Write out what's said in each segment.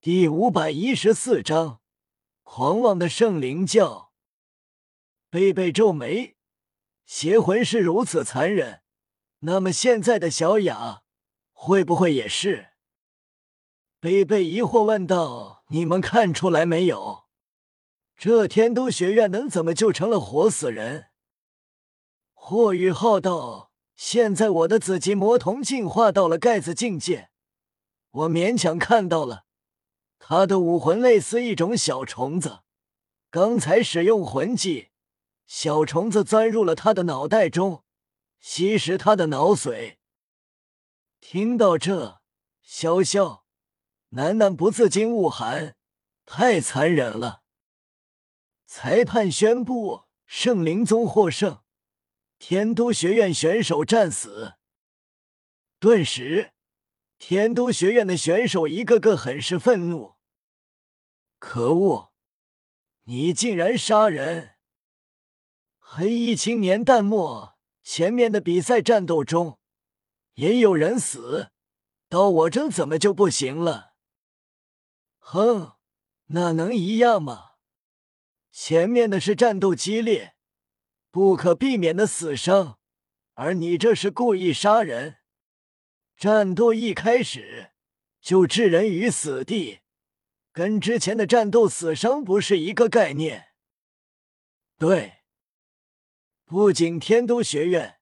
第五百一十四章，狂妄的圣灵教。贝贝皱眉，邪魂是如此残忍，那么现在的小雅会不会也是？贝贝疑惑问道：“你们看出来没有？这天都学院能怎么就成了活死人？”霍雨浩道：“现在我的紫极魔瞳进化到了盖子境界，我勉强看到了。”他的武魂类似一种小虫子，刚才使用魂技，小虫子钻入了他的脑袋中，吸食他的脑髓。听到这，潇潇、楠楠不自禁恶寒，太残忍了。裁判宣布，圣灵宗获胜，天都学院选手战死。顿时。天都学院的选手一个个很是愤怒。可恶！你竟然杀人！黑衣青年淡漠。前面的比赛战斗中也有人死，到我这怎么就不行了？哼，那能一样吗？前面的是战斗激烈，不可避免的死伤，而你这是故意杀人。战斗一开始就置人于死地，跟之前的战斗死伤不是一个概念。对，不仅天都学院，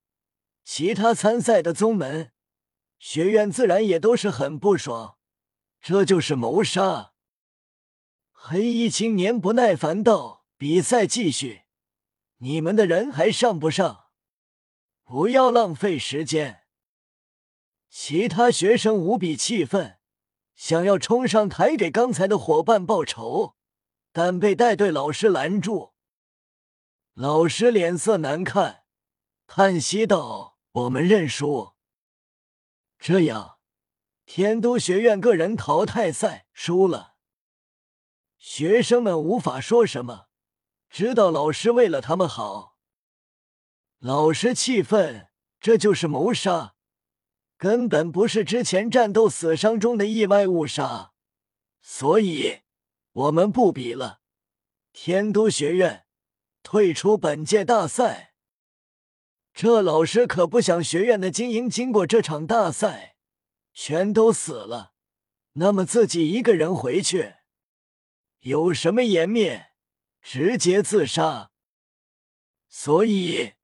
其他参赛的宗门、学院自然也都是很不爽。这就是谋杀！黑衣青年不耐烦道：“比赛继续，你们的人还上不上？不要浪费时间。”其他学生无比气愤，想要冲上台给刚才的伙伴报仇，但被带队老师拦住。老师脸色难看，叹息道：“我们认输。”这样，天都学院个人淘汰赛输了。学生们无法说什么，知道老师为了他们好。老师气愤，这就是谋杀。根本不是之前战斗死伤中的意外误杀，所以我们不比了。天都学院退出本届大赛。这老师可不想学院的精英经过这场大赛全都死了，那么自己一个人回去有什么颜面？直接自杀。所以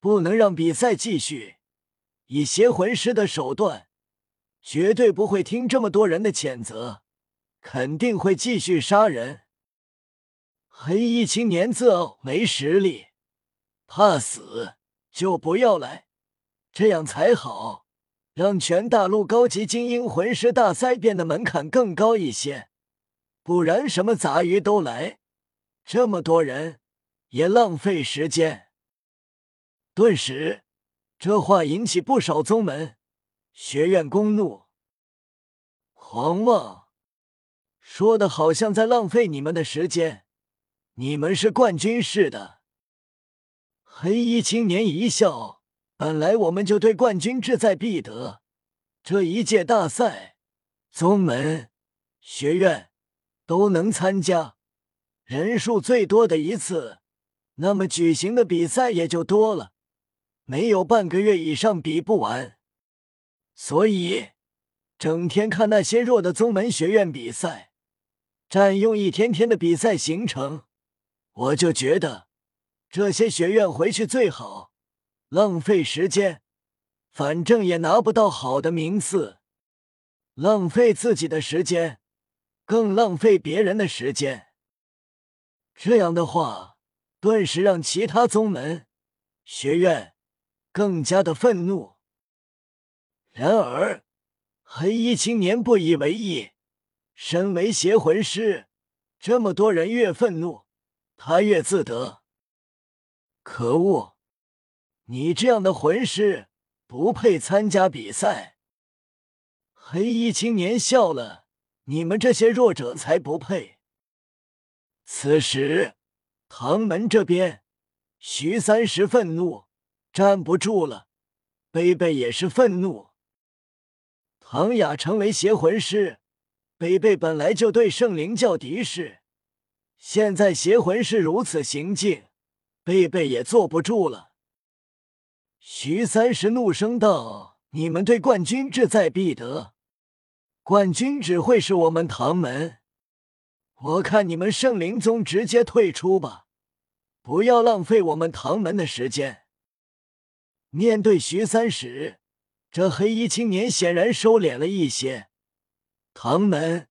不能让比赛继续。以邪魂师的手段，绝对不会听这么多人的谴责，肯定会继续杀人。黑衣青年自傲没实力，怕死就不要来，这样才好，让全大陆高级精英魂师大赛变得门槛更高一些。不然什么杂鱼都来，这么多人也浪费时间。顿时。这话引起不少宗门、学院公怒。狂妄，说的好像在浪费你们的时间。你们是冠军似的。黑衣青年一笑，本来我们就对冠军志在必得。这一届大赛，宗门、学院都能参加，人数最多的一次，那么举行的比赛也就多了。没有半个月以上比不完，所以整天看那些弱的宗门学院比赛，占用一天天的比赛行程，我就觉得这些学院回去最好，浪费时间，反正也拿不到好的名次，浪费自己的时间，更浪费别人的时间。这样的话，顿时让其他宗门学院。更加的愤怒。然而，黑衣青年不以为意。身为邪魂师，这么多人越愤怒，他越自得。可恶！你这样的魂师不配参加比赛。黑衣青年笑了：“你们这些弱者才不配。”此时，唐门这边，徐三石愤怒。站不住了，贝贝也是愤怒。唐雅成为邪魂师，贝贝本来就对圣灵教敌视，现在邪魂师如此行径，贝贝也坐不住了。徐三石怒声道：“你们对冠军志在必得，冠军只会是我们唐门。我看你们圣灵宗直接退出吧，不要浪费我们唐门的时间。”面对徐三石，这黑衣青年显然收敛了一些。唐门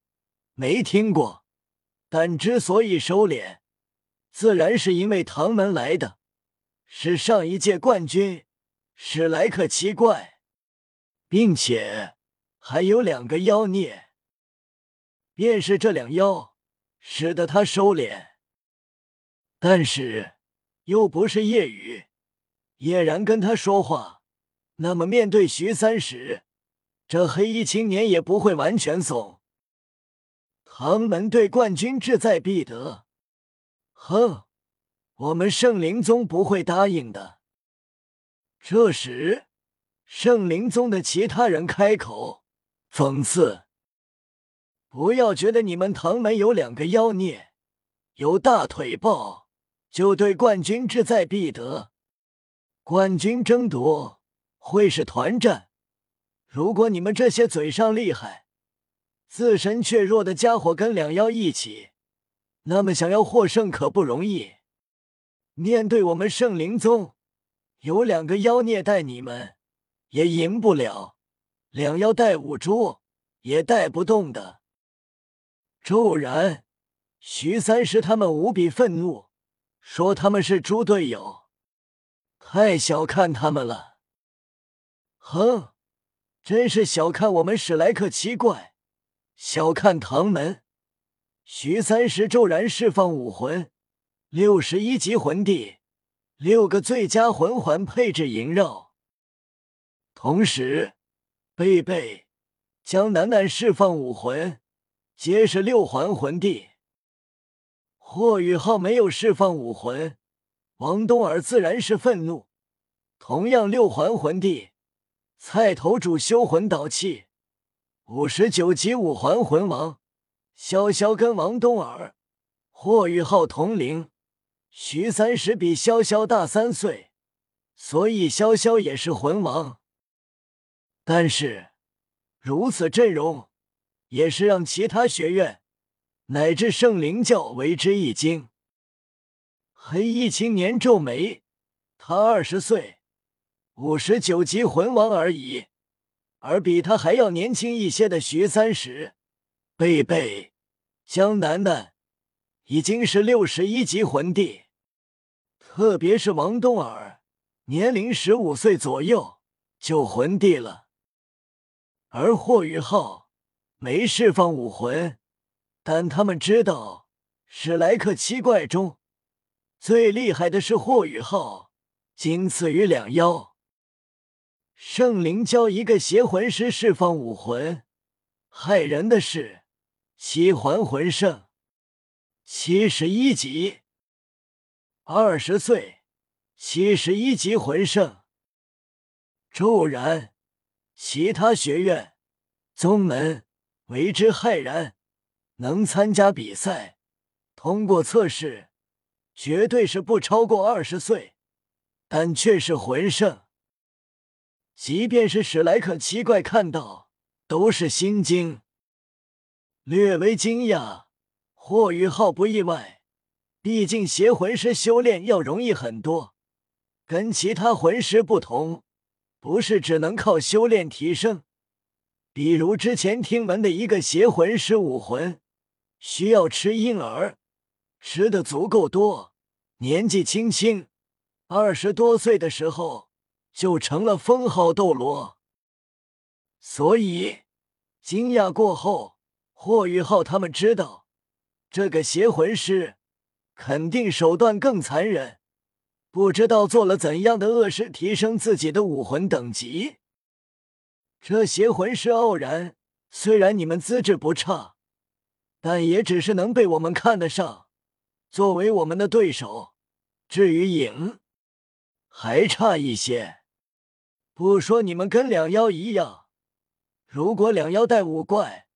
没听过，但之所以收敛，自然是因为唐门来的是上一届冠军。史莱克奇怪，并且还有两个妖孽，便是这两妖使得他收敛，但是又不是夜雨，叶然跟他说话，那么面对徐三石，这黑衣青年也不会完全怂。唐门对冠军志在必得，哼，我们圣灵宗不会答应的。这时，圣灵宗的其他人开口讽刺：“不要觉得你们唐门有两个妖孽，有大腿抱，就对冠军志在必得。冠军争夺会是团战，如果你们这些嘴上厉害、自身却弱的家伙跟两妖一起，那么想要获胜可不容易。面对我们圣灵宗。”有两个妖孽带你们，也赢不了；两妖带五猪，也带不动的。骤然，徐三石他们无比愤怒，说他们是猪队友，太小看他们了。哼，真是小看我们史莱克七怪，小看唐门。徐三石骤然释放武魂，六十一级魂帝。六个最佳魂环配置萦绕，同时，贝贝、江楠楠释放武魂，皆是六环魂帝。霍雨浩没有释放武魂，王东儿自然是愤怒。同样六环魂帝，菜头主修魂导器，五十九级五环魂王，潇潇跟王东儿、霍雨浩同龄。徐三石比潇潇大三岁，所以潇潇也是魂王。但是如此阵容，也是让其他学院乃至圣灵教为之一惊。黑衣青年皱眉，他二十岁，五十九级魂王而已，而比他还要年轻一些的徐三石、贝贝、江楠楠。已经是六十一级魂帝，特别是王东儿，年龄十五岁左右就魂帝了。而霍雨浩没释放武魂，但他们知道史莱克七怪中最厉害的是霍雨浩，仅次于两妖。圣灵教一个邪魂师释放武魂，害人的是七环魂圣。七十一级，二十岁，七十一级魂圣。骤然，其他学院、宗门为之骇然。能参加比赛，通过测试，绝对是不超过二十岁，但却是魂圣。即便是史莱克七怪看到，都是心惊，略微惊讶。霍雨浩不意外，毕竟邪魂师修炼要容易很多，跟其他魂师不同，不是只能靠修炼提升。比如之前听闻的一个邪魂师武魂，需要吃婴儿，吃的足够多，年纪轻轻，二十多岁的时候就成了封号斗罗。所以惊讶过后，霍雨浩他们知道。这个邪魂师肯定手段更残忍，不知道做了怎样的恶事，提升自己的武魂等级。这邪魂师傲然，虽然你们资质不差，但也只是能被我们看得上，作为我们的对手。至于赢，还差一些。不说你们跟两妖一样，如果两妖带五怪，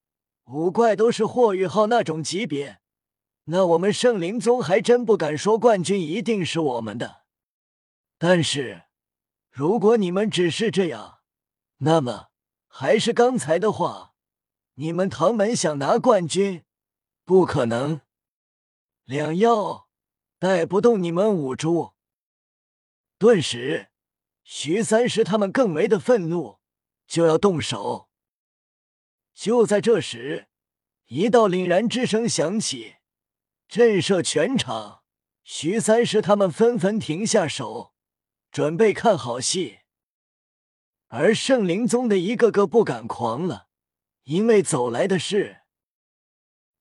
五怪都是霍雨浩那种级别，那我们圣灵宗还真不敢说冠军一定是我们的。但是，如果你们只是这样，那么还是刚才的话，你们唐门想拿冠军，不可能。两妖带不动你们五蛛。顿时，徐三石他们更为的愤怒，就要动手。就在这时，一道凛然之声响起，震慑全场。徐三石他们纷纷停下手，准备看好戏。而圣灵宗的一个个不敢狂了，因为走来的是。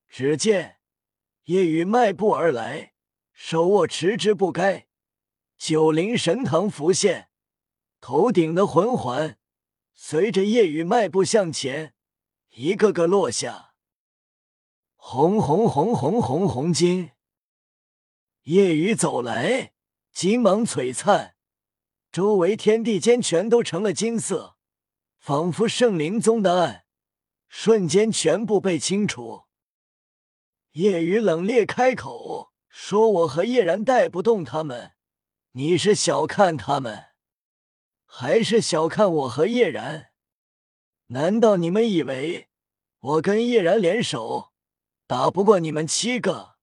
只见夜雨迈步而来，手握持之不该九灵神藤浮现，头顶的魂环随着夜雨迈步向前。一个个落下，红红红红红红金。夜雨走来，金芒璀璨，周围天地间全都成了金色，仿佛圣灵宗的暗瞬间全部被清除。夜雨冷冽开口说：“我和叶然带不动他们，你是小看他们，还是小看我和叶然？”难道你们以为我跟叶然联手打不过你们七个？